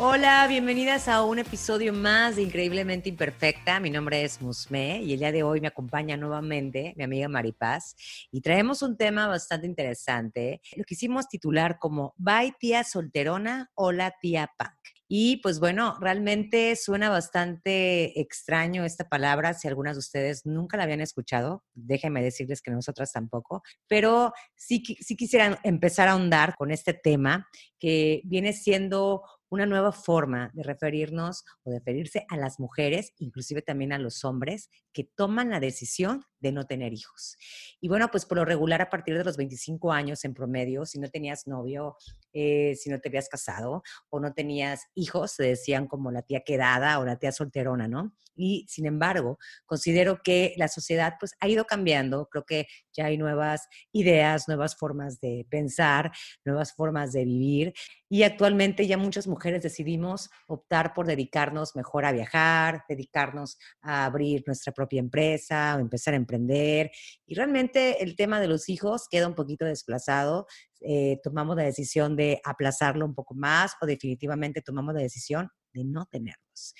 Hola, bienvenidas a un episodio más de Increíblemente Imperfecta. Mi nombre es Musme y el día de hoy me acompaña nuevamente mi amiga Maripaz y traemos un tema bastante interesante. Lo quisimos titular como Bye tía solterona, hola tía punk. Y pues bueno, realmente suena bastante extraño esta palabra. Si algunas de ustedes nunca la habían escuchado, déjenme decirles que nosotras tampoco, pero sí, sí quisiera empezar a ahondar con este tema que viene siendo una nueva forma de referirnos o de referirse a las mujeres, inclusive también a los hombres, que toman la decisión de no tener hijos. Y bueno, pues por lo regular a partir de los 25 años en promedio, si no tenías novio, eh, si no te habías casado o no tenías hijos, se decían como la tía quedada o la tía solterona, ¿no? Y sin embargo, considero que la sociedad pues ha ido cambiando, creo que ya hay nuevas ideas, nuevas formas de pensar, nuevas formas de vivir y actualmente ya muchas mujeres decidimos optar por dedicarnos mejor a viajar, dedicarnos a abrir nuestra propia empresa o empezar a emprender. Y realmente el tema de los hijos queda un poquito desplazado. Eh, tomamos la decisión de aplazarlo un poco más o definitivamente tomamos la decisión de no tenerlos.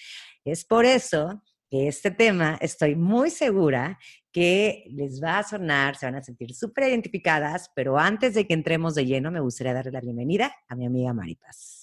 Es por eso que este tema estoy muy segura que les va a sonar, se van a sentir súper identificadas, pero antes de que entremos de lleno, me gustaría darle la bienvenida a mi amiga Maripaz.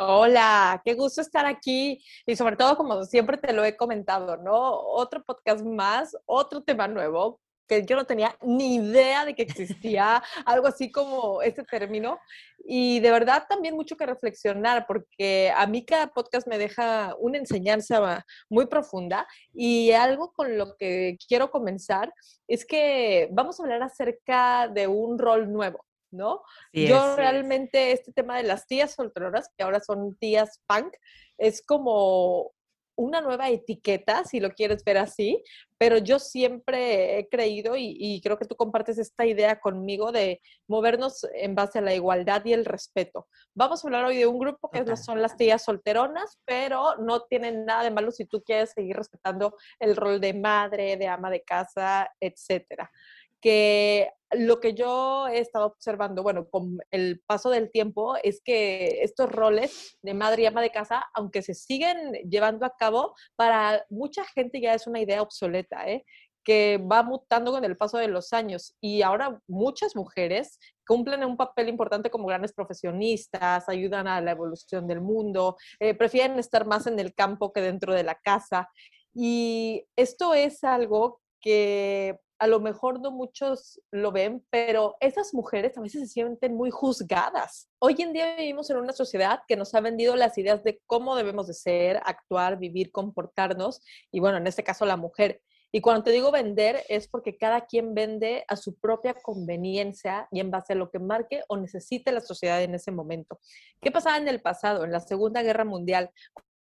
Hola, qué gusto estar aquí y sobre todo, como siempre te lo he comentado, ¿no? Otro podcast más, otro tema nuevo, que yo no tenía ni idea de que existía algo así como este término. Y de verdad también mucho que reflexionar, porque a mí cada podcast me deja una enseñanza muy profunda y algo con lo que quiero comenzar es que vamos a hablar acerca de un rol nuevo. ¿No? yo realmente este tema de las tías solteronas, que ahora son tías punk, es como una nueva etiqueta, si lo quieres ver así, pero yo siempre he creído y, creo que tú compartes esta idea conmigo de movernos en base a la igualdad y el respeto. Vamos a hablar hoy de un grupo que son las tías solteronas, pero no tienen nada de malo si tú quieres seguir respetando el rol de madre, de ama de casa, etcétera que lo que yo he estado observando, bueno, con el paso del tiempo, es que estos roles de madre y ama de casa, aunque se siguen llevando a cabo, para mucha gente ya es una idea obsoleta, ¿eh? que va mutando con el paso de los años. Y ahora muchas mujeres cumplen un papel importante como grandes profesionistas, ayudan a la evolución del mundo, eh, prefieren estar más en el campo que dentro de la casa. Y esto es algo que a lo mejor no muchos lo ven, pero esas mujeres a veces se sienten muy juzgadas. Hoy en día vivimos en una sociedad que nos ha vendido las ideas de cómo debemos de ser, actuar, vivir, comportarnos, y bueno, en este caso la mujer. Y cuando te digo vender es porque cada quien vende a su propia conveniencia y en base a lo que marque o necesite la sociedad en ese momento. ¿Qué pasaba en el pasado, en la Segunda Guerra Mundial?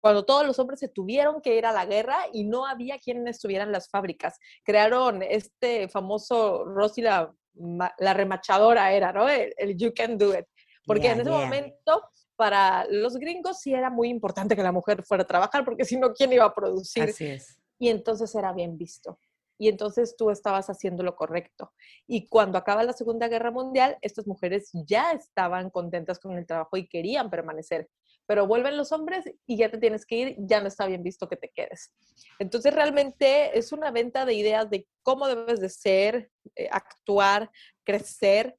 Cuando todos los hombres se tuvieron que ir a la guerra y no había quien estuvieran en las fábricas. Crearon este famoso Rosy la, la remachadora era, ¿no? El, You Can Do It. Porque en ese momento para los gringos sí era muy importante que la mujer fuera a trabajar, porque si no, ¿quién iba a producir? Así es. Y entonces era bien visto. Y entonces tú estabas haciendo lo correcto. Y cuando acaba la Segunda Guerra Mundial, estas mujeres ya estaban contentas con el trabajo y querían permanecer pero vuelven los hombres y ya te tienes que ir, ya no está bien visto que te quedes. Entonces realmente es una venta de ideas de cómo debes de ser, eh, actuar, crecer,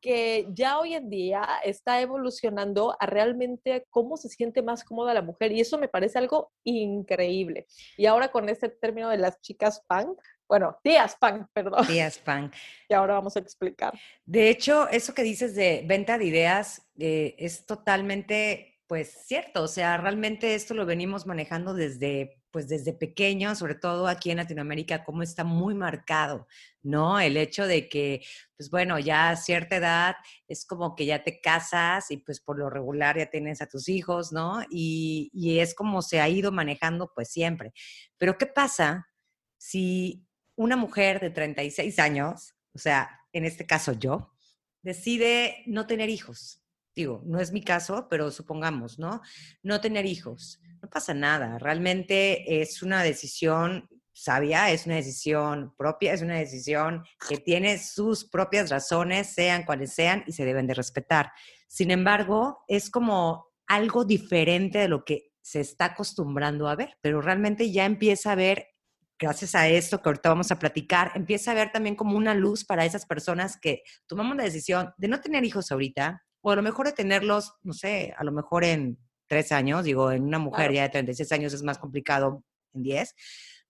que ya hoy en día está evolucionando a realmente cómo se siente más cómoda la mujer y eso me parece algo increíble. Y ahora con este término de las chicas punk, Bueno, tías punk, perdón. Tías punk. Y ahora vamos a explicar. De hecho, eso que dices de venta de ideas eh, es totalmente, pues, cierto. O sea, realmente esto lo venimos manejando desde, pues, desde pequeño, sobre todo aquí en Latinoamérica, como está muy marcado, ¿no? El hecho de que, pues, bueno, ya a cierta edad es como que ya te casas y, pues, por lo regular ya tienes a tus hijos, ¿no? Y, y es como se ha ido manejando, pues, siempre. Pero, ¿qué pasa si una mujer de 36 años, o sea, en este caso yo, decide no tener hijos. Digo, no es mi caso, pero supongamos, ¿no? No tener hijos. No pasa nada. Realmente es una decisión sabia, es una decisión propia, es una decisión que tiene sus propias razones, sean cuales sean, y se deben de respetar. Sin embargo, es como algo diferente de lo que se está acostumbrando a ver, pero realmente ya empieza a ver gracias a esto que ahorita vamos a platicar, empieza a ver también como una luz para esas personas que tomamos la decisión de no tener hijos ahorita, o a lo mejor de tenerlos, no sé, a lo mejor en tres años, digo, en una mujer ya de 36 años es más complicado en 10,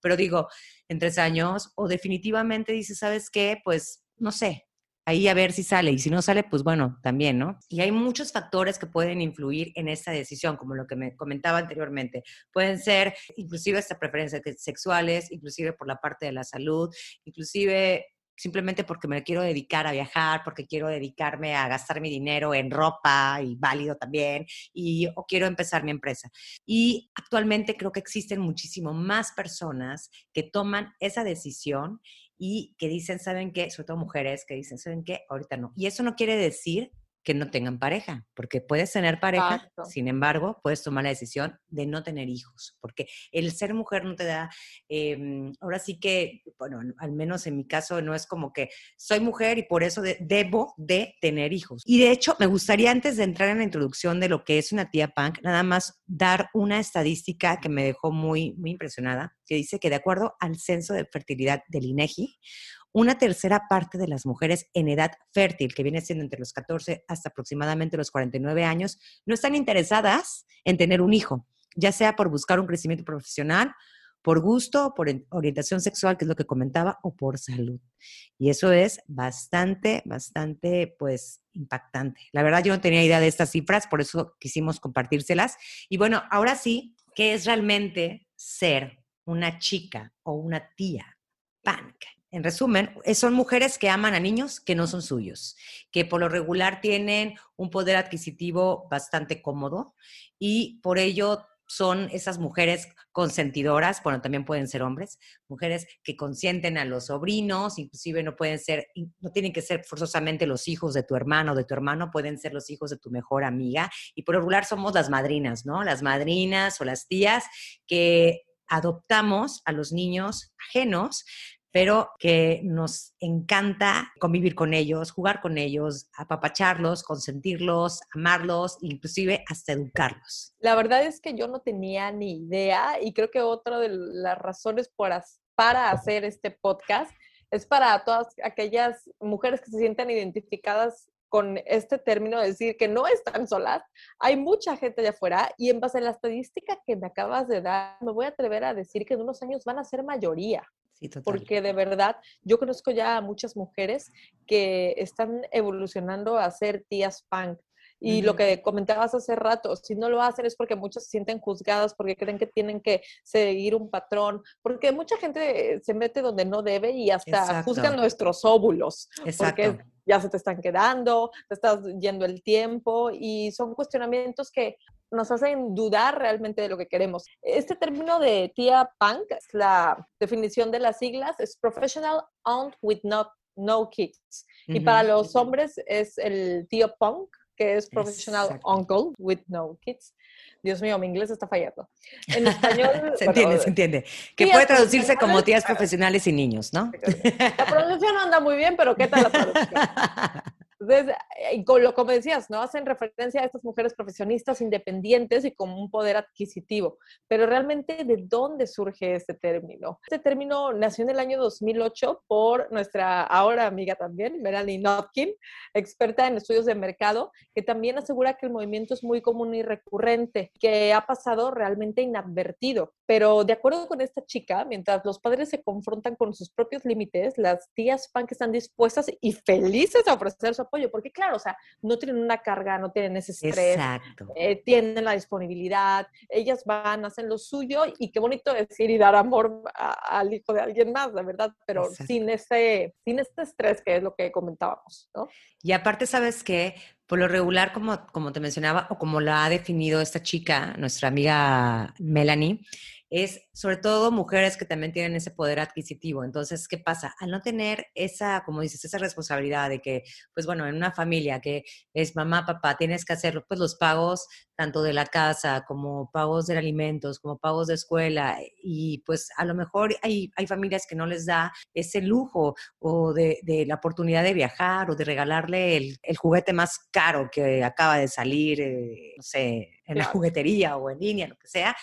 pero digo, en tres años, o definitivamente dice, ¿sabes qué? Pues, no sé, ahí a ver si sale y si no sale, pues bueno, también, ¿no? Y hay muchos factores que pueden influir en esta decisión, como lo que me comentaba anteriormente. Pueden ser inclusive estas preferencias sexuales, inclusive por la parte de la salud, inclusive simplemente porque me quiero dedicar a viajar, porque quiero dedicarme a gastar mi dinero en ropa y válido también, y o quiero empezar mi empresa. Y actualmente creo que existen muchísimo más personas que toman esa decisión y que dicen, ¿saben qué? Sobre todo mujeres que dicen, ¿saben qué? Ahorita no. Y eso no quiere decir que no tengan pareja, porque puedes tener pareja, sin embargo, puedes tomar la decisión de no tener hijos, porque el ser mujer no te da, em, ahora sí que, bueno, al menos en mi caso no es como que soy mujer y por eso debo de tener hijos. Y de hecho, me gustaría antes de entrar en la introducción de lo que es una tía punk, nada más dar una estadística que me dejó muy, muy impresionada, que dice que de acuerdo al censo de fertilidad del INEGI, una tercera parte de las mujeres en edad fértil, que viene siendo entre los 14 hasta aproximadamente los 49 años, no están interesadas en tener un hijo, ya sea por buscar un crecimiento profesional, por gusto, por orientación sexual, que es lo que comentaba, o por salud. Y eso es bastante, bastante, pues, impactante. La verdad, yo no tenía idea de estas cifras, por eso quisimos compartírselas. Y bueno, ahora sí, ¿qué es realmente ser una chica o una tía punk? En resumen, son mujeres que aman a niños que no son suyos, que por lo regular tienen un poder adquisitivo bastante cómodo y por ello son esas mujeres consentidoras, bueno, también pueden ser hombres, mujeres que consienten a los sobrinos, inclusive no pueden ser, no tienen que ser forzosamente los hijos de tu hermano o de tu hermano, pueden ser los hijos de tu mejor amiga. Y por lo regular somos las madrinas, ¿no? Las madrinas o las tías que adoptamos a los niños ajenos pero que nos encanta convivir con ellos, jugar con ellos, apapacharlos, consentirlos, amarlos, inclusive hasta educarlos. La verdad es que yo no tenía ni idea y creo que otra de las razones para hacer este podcast es para todas aquellas mujeres que se sientan identificadas con este término de decir que no están solas. Hay mucha gente allá afuera y en base a la estadística que me acabas de dar, me voy a atrever a decir que en unos años van a ser mayoría. Porque de verdad, yo conozco ya a muchas mujeres que están evolucionando a ser tías punk. Y lo que comentabas hace rato, si no lo hacen es porque muchas se sienten juzgadas, porque creen que tienen que seguir un patrón, porque mucha gente se mete donde no debe y hasta juzgan nuestros óvulos. Exacto. Porque ya se te están quedando, te estás yendo el tiempo y son cuestionamientos que nos hacen dudar realmente de lo que queremos. Este término de tía punk, la definición de las siglas, es professional aunt with no, no kids. Y para los hombres es el tío punk, que es professional uncle with no kids. Dios mío, mi inglés está fallando. En español. se entiende, se entiende. Que puede traducirse como tías profesionales y niños, ¿no? La pronunciación no anda muy bien, pero ¿qué tal la traducción? Entonces, y con lo como decías, ¿no? Hacen referencia a estas mujeres profesionistas independientes y con un poder adquisitivo. Pero realmente, ¿de dónde surge este término? Este término nació en el año 2008 por nuestra ahora amiga también, Melanie Notkin, experta en estudios de mercado, que también asegura que el movimiento es muy común y recurrente, que ha pasado realmente inadvertido. Pero de acuerdo con esta chica, mientras los padres se confrontan con sus propios límites, las tías punk están dispuestas y felices a ofrecer su apoyo, porque claro, o sea, no tienen una carga, no tienen ese estrés, eh, tienen la disponibilidad, ellas van, hacen lo suyo y qué bonito decir y dar amor al hijo de alguien más, la verdad, pero sin ese, sin este estrés que es lo que comentábamos, ¿no? Y aparte, ¿sabes que Por lo regular, como, como te mencionaba, o como la ha definido esta chica, nuestra amiga Melanie, es sobre todo mujeres que también tienen ese poder adquisitivo. Entonces, ¿qué pasa? Al no tener esa, como dices, esa responsabilidad de que, pues bueno, en una familia que es mamá, papá, tienes que hacer pues los pagos tanto de la casa como pagos de alimentos, como pagos de escuela y pues a lo mejor hay, hay familias que no les da ese lujo o de, la oportunidad de viajar o de regalarle el, juguete más caro que acaba de salir, eh, no sé, en la juguetería o en línea, lo que sea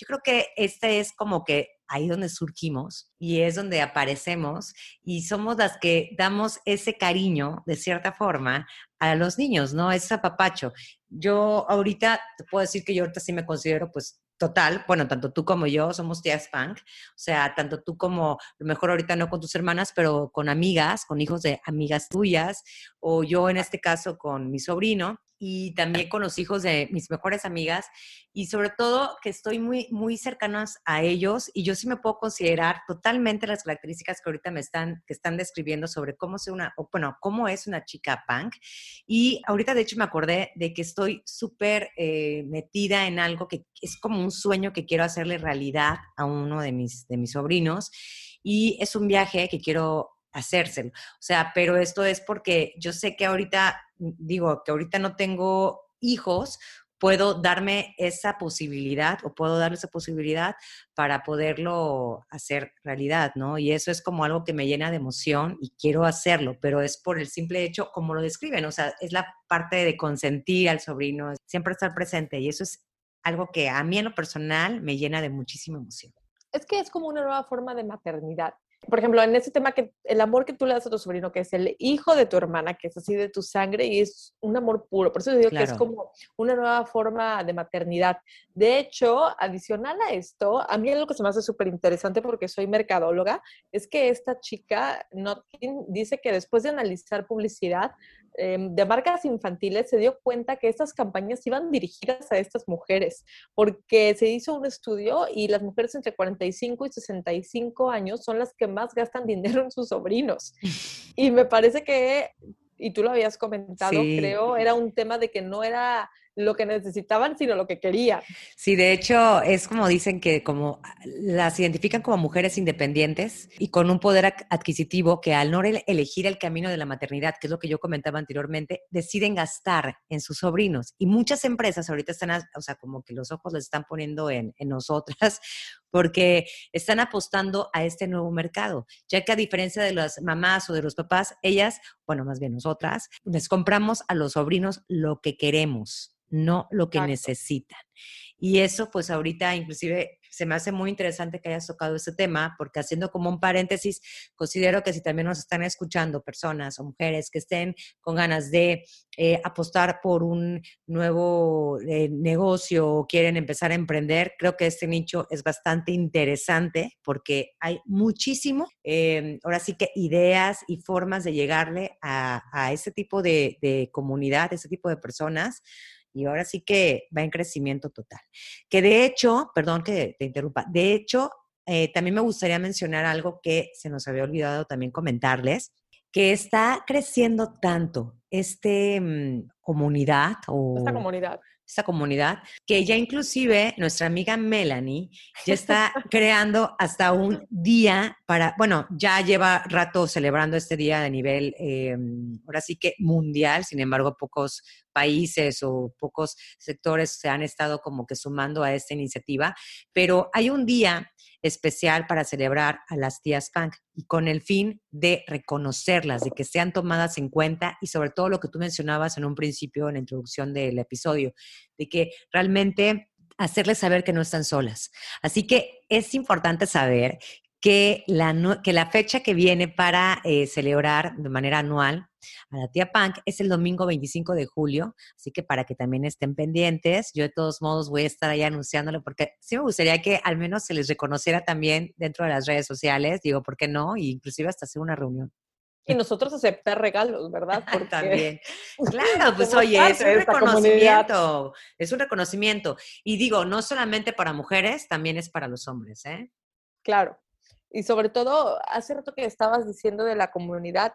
yo creo que este es como que ahí donde surgimos y es donde aparecemos y somos las que damos ese cariño, de cierta forma, a los niños, ¿no? Ese apapacho. Yo ahorita te puedo decir que yo ahorita sí me considero pues total, bueno, tanto tú como yo somos tías punk, o sea, tanto tú como, lo mejor ahorita no con tus hermanas, pero con amigas, con hijos de amigas tuyas, o yo en este caso con mi sobrino, y también con los hijos de mis mejores amigas y sobre todo que estoy muy, muy cercanos a ellos y yo sí me puedo considerar totalmente las características que ahorita me están, que están describiendo sobre cómo, es una, bueno, cómo es una chica punk. Y ahorita de hecho me acordé de que estoy súper eh, metida en algo que es como un sueño que quiero hacerle realidad a uno de mis, de mis sobrinos y es un viaje que quiero hacérselo. O sea, pero esto es porque yo sé que ahorita, digo, que ahorita no tengo hijos, puedo darme esa posibilidad o puedo darle esa posibilidad para poderlo hacer realidad, ¿no? Y eso es como algo que me llena de emoción y quiero hacerlo, pero es por el simple hecho, como lo describen, o sea, es la parte de consentir al sobrino, siempre estar presente y eso es algo que a mí en lo personal me llena de muchísima emoción. Es que es como una nueva forma de maternidad por ejemplo, en ese tema que el amor que tú le das a tu sobrino, que es el hijo de tu hermana, que es así de tu sangre y es un amor puro. Por eso digo que es como una nueva forma de maternidad. De hecho, adicional a esto, a mí algo que se me hace súper interesante porque soy mercadóloga, es que esta chica, Notkin, dice que después de analizar publicidad, de marcas infantiles se dio cuenta que estas campañas iban dirigidas a estas mujeres, porque se hizo un estudio y las mujeres entre 45 y 65 años son las que más gastan dinero en sus sobrinos. Y me parece que, y tú lo habías comentado, creo, era un tema de que no era lo que necesitaban, sino lo que querían. Sí, de hecho, es como dicen que como las identifican como mujeres independientes y con un poder adquisitivo que al no elegir el camino de la maternidad, que es lo que yo comentaba anteriormente, deciden gastar en sus sobrinos. Y muchas empresas ahorita están, o sea, como que los ojos les están poniendo en, en nosotras porque están apostando a este nuevo mercado, ya que a diferencia de las mamás o de los papás, ellas, bueno, más bien nosotras, les compramos a los sobrinos lo que queremos no lo que necesitan. Y eso, pues ahorita inclusive se me hace muy interesante que hayas tocado ese tema, porque haciendo como un paréntesis, considero que si también nos están escuchando personas o mujeres que estén con ganas de eh, apostar por un nuevo eh, negocio o quieren empezar a emprender, creo que este nicho es bastante interesante porque hay muchísimo, em, ahora sí que ideas y formas de llegarle a, a ese tipo de, de comunidad, ese tipo de personas y ahora sí que va en crecimiento total. Que de hecho, perdón que te interrumpa, de hecho, eh, también me gustaría mencionar algo que se nos había olvidado también comentarles, que está creciendo tanto este mm, comunidad o... Esta comunidad esta comunidad, que ya inclusive nuestra amiga Melanie ya está creando hasta un día para, bueno, ya lleva rato celebrando este día de nivel, em, ahora sí que mundial, sin embargo, pocos países o pocos sectores se han estado como que sumando a esta iniciativa, pero hay un día especial para celebrar a las tías punk y con el fin de reconocerlas, de que sean tomadas en cuenta y sobre todo lo que tú mencionabas en un principio en la introducción del episodio, de que realmente hacerles saber que no están solas. Así que es importante saber que la, que la fecha que viene para eh, celebrar de manera anual a la tía Punk es el domingo 25 de julio, así que para que también estén pendientes, yo de todos modos voy a estar ahí anunciándolo porque sí me gustaría que al menos se les reconociera también dentro de las redes sociales, digo, ¿por qué no? Y inclusive hasta hacer una reunión. Y nosotros aceptar regalos, ¿verdad? Porque También. Claro, pues oye, es un reconocimiento, es un reconocimiento. Y digo, no solamente para mujeres, también es para los hombres, ¿eh? Claro. Y sobre todo, hace rato que estabas diciendo de la comunidad,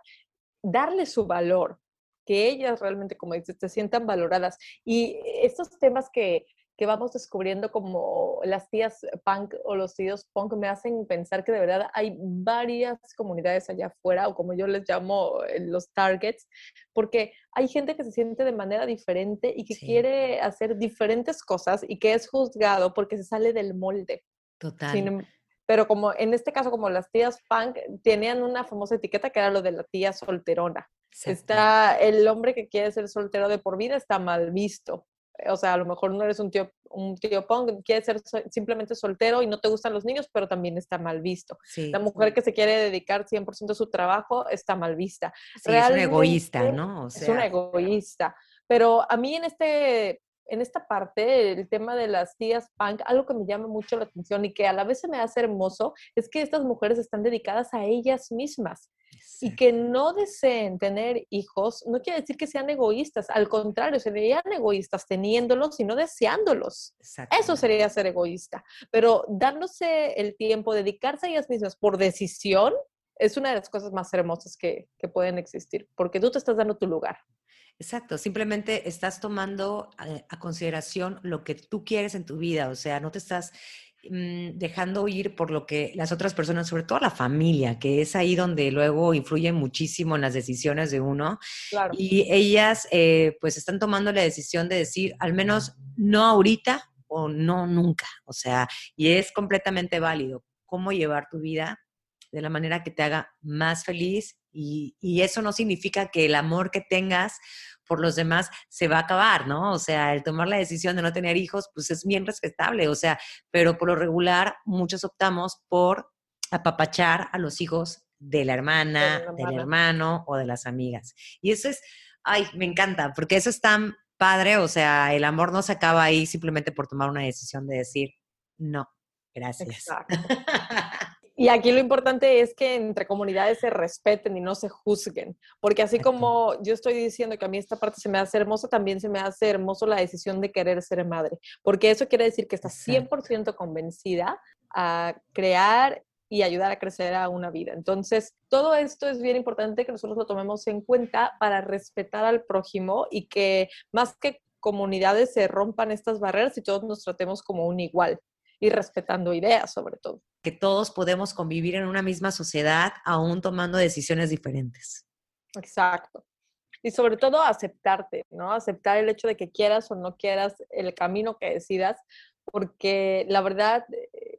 darle su valor, que ellas realmente, como dices, se sientan valoradas. Y estos temas que, que vamos descubriendo como las tías punk o los tíos punk me hacen pensar que de verdad hay varias comunidades allá afuera o como yo les llamo eh, los targets, porque hay gente que se siente de manera diferente y que quiere hacer diferentes cosas y que es juzgado porque se sale del molde. Total. Em, pero como en este caso, como las tías punk tenían una famosa etiqueta que era lo de la tía solterona. Está el hombre que quiere ser soltero de por vida está mal visto o sea, a lo mejor no eres un tío, un tío punk, quieres ser simplemente soltero y no te gustan los niños, pero también está mal visto. la mujer que se quiere dedicar 100% a su trabajo está mal vista. Sí, es un egoísta, ¿no? Es un egoísta. Pero a mí en este en esta parte, el tema de las tías punk, algo que me llama mucho la atención y que a la vez se me hace hermoso, es que estas mujeres están dedicadas a ellas mismas. Y que no deseen tener hijos no quiere decir que sean egoístas, al contrario, serían egoístas teniéndolos y no deseándolos. Eso sería ser egoísta. Pero dándose el tiempo, dedicarse a ellas mismas por decisión, es una de las cosas más hermosas que, que pueden existir, porque tú te estás dando tu lugar. Exacto, simplemente estás tomando a, consideración lo que tú quieres en tu vida, o sea, no te estás mm, dejando ir por lo que las otras personas, sobre todo la familia, que es ahí donde luego influye muchísimo en las decisiones de uno. Y ellas eh, pues están tomando la decisión de decir, al menos no ahorita o no nunca, o sea, y es completamente válido cómo llevar tu vida de la manera que te haga más feliz y, eso no significa que el amor que tengas por los demás se va a acabar, ¿no? O sea, el tomar la decisión de no tener hijos, pues es bien respetable, o sea, pero por lo regular muchos optamos por apapachar a los hijos de la hermana, del hermano o de las amigas. Y eso es, ay, me encanta, porque eso es tan padre, o sea, el amor no se acaba ahí simplemente por tomar una decisión de decir, no, gracias. Exacto. Y aquí lo importante es que entre comunidades se respeten y no se juzguen, porque así como yo estoy diciendo que a mí esta parte se me hace hermosa, también se me hace hermoso la decisión de querer ser madre, porque eso quiere decir que estás 100% convencida a crear y ayudar a crecer a una vida. Entonces, todo esto es bien importante que nosotros lo tomemos en cuenta para respetar al prójimo y que más que comunidades se rompan estas barreras y todos nos tratemos como un igual y respetando ideas sobre todo. Que todos podemos convivir en una misma sociedad aún tomando decisiones diferentes. Exacto. Y sobre todo aceptarte, ¿no? Aceptar el hecho de que quieras o no quieras el camino que decidas, porque la verdad,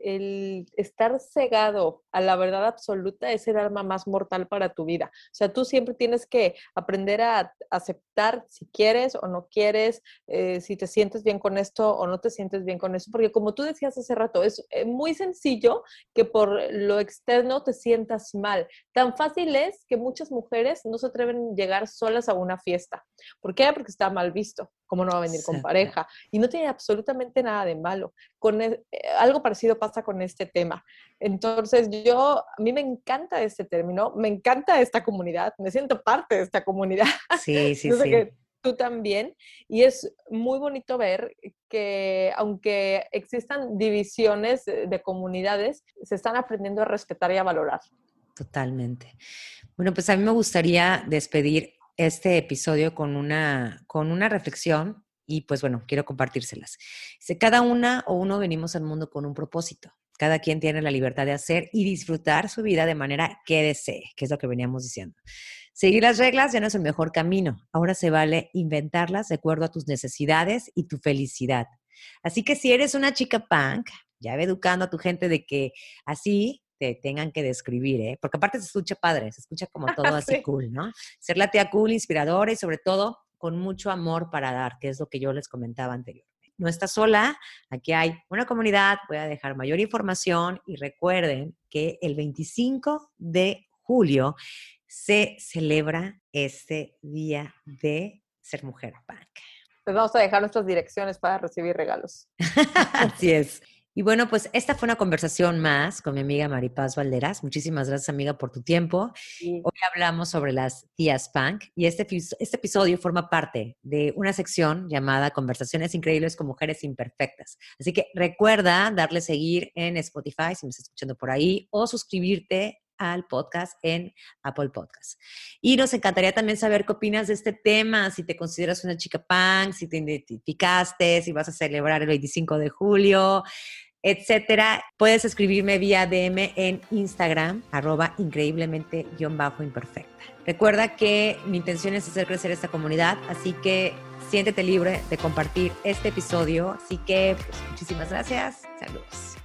el estar cegado a la verdad absoluta es el arma más mortal para tu vida. O sea, tú siempre tienes que aprender a aceptar si quieres o no quieres, eh, si te sientes bien con esto o no te sientes bien con eso, porque como tú decías hace rato, es eh, muy sencillo que por lo externo te sientas mal. Tan fácil es que muchas mujeres no se atreven a llegar solas a una fiesta. ¿Por qué? Porque está mal visto. ¿Cómo no va a venir con pareja? Y no tiene absolutamente nada de malo. Con e, eh, algo parecido pasa con este tema. Entonces, yo, a mí me encanta este término, me encanta esta comunidad, me siento parte de esta comunidad. Sí, sí, sí. Que tú también. Y es muy bonito ver que aunque existan divisiones de comunidades, se están aprendiendo a respetar y a valorar. Totalmente. Bueno, pues a mí me gustaría despedir este episodio con una, con una reflexión y pues bueno, quiero compartírselas. Dice, cada una o uno venimos al mundo con un propósito. Cada quien tiene la libertad de hacer y disfrutar su vida de manera que desee, que es lo que veníamos diciendo. Seguir las reglas ya no es el mejor camino. Ahora se vale inventarlas de acuerdo a tus necesidades y tu felicidad. Así que si eres una chica punk, ya ve educando a tu gente de que así te tengan que describir, ¿eh? Porque aparte se escucha padre, se escucha como todo así cool, ¿no? Ser la tía cool, inspiradora y sobre todo con mucho amor para dar, que es lo que yo les comentaba anteriormente. No estás sola, aquí hay una comunidad, voy a dejar mayor información y recuerden que el 25 de julio se celebra este día de ser mujer punk. Les vamos a dejar nuestras direcciones para recibir regalos. Así es. Y bueno, pues esta fue una conversación más con mi amiga Maripaz Valderas. Muchísimas gracias, amiga, por tu tiempo. Hoy hablamos sobre las tías punk y este, este episodio forma parte de una sección llamada Conversaciones Increíbles con Mujeres Imperfectas. Así que recuerda darle seguir en Spotify si me estás escuchando por ahí o suscribirte al podcast en Apple Podcast. Y nos encantaría también saber qué opinas de este tema, si te consideras una chica punk, si te identificaste, si vas a celebrar el 25 de julio, etcétera. Puedes escribirme vía DM en Instagram, arroba increíblemente-imperfecta. Recuerda que mi intención es hacer crecer esta comunidad, así que siéntete libre de compartir este episodio. Así que, pues, muchísimas gracias. Saludos.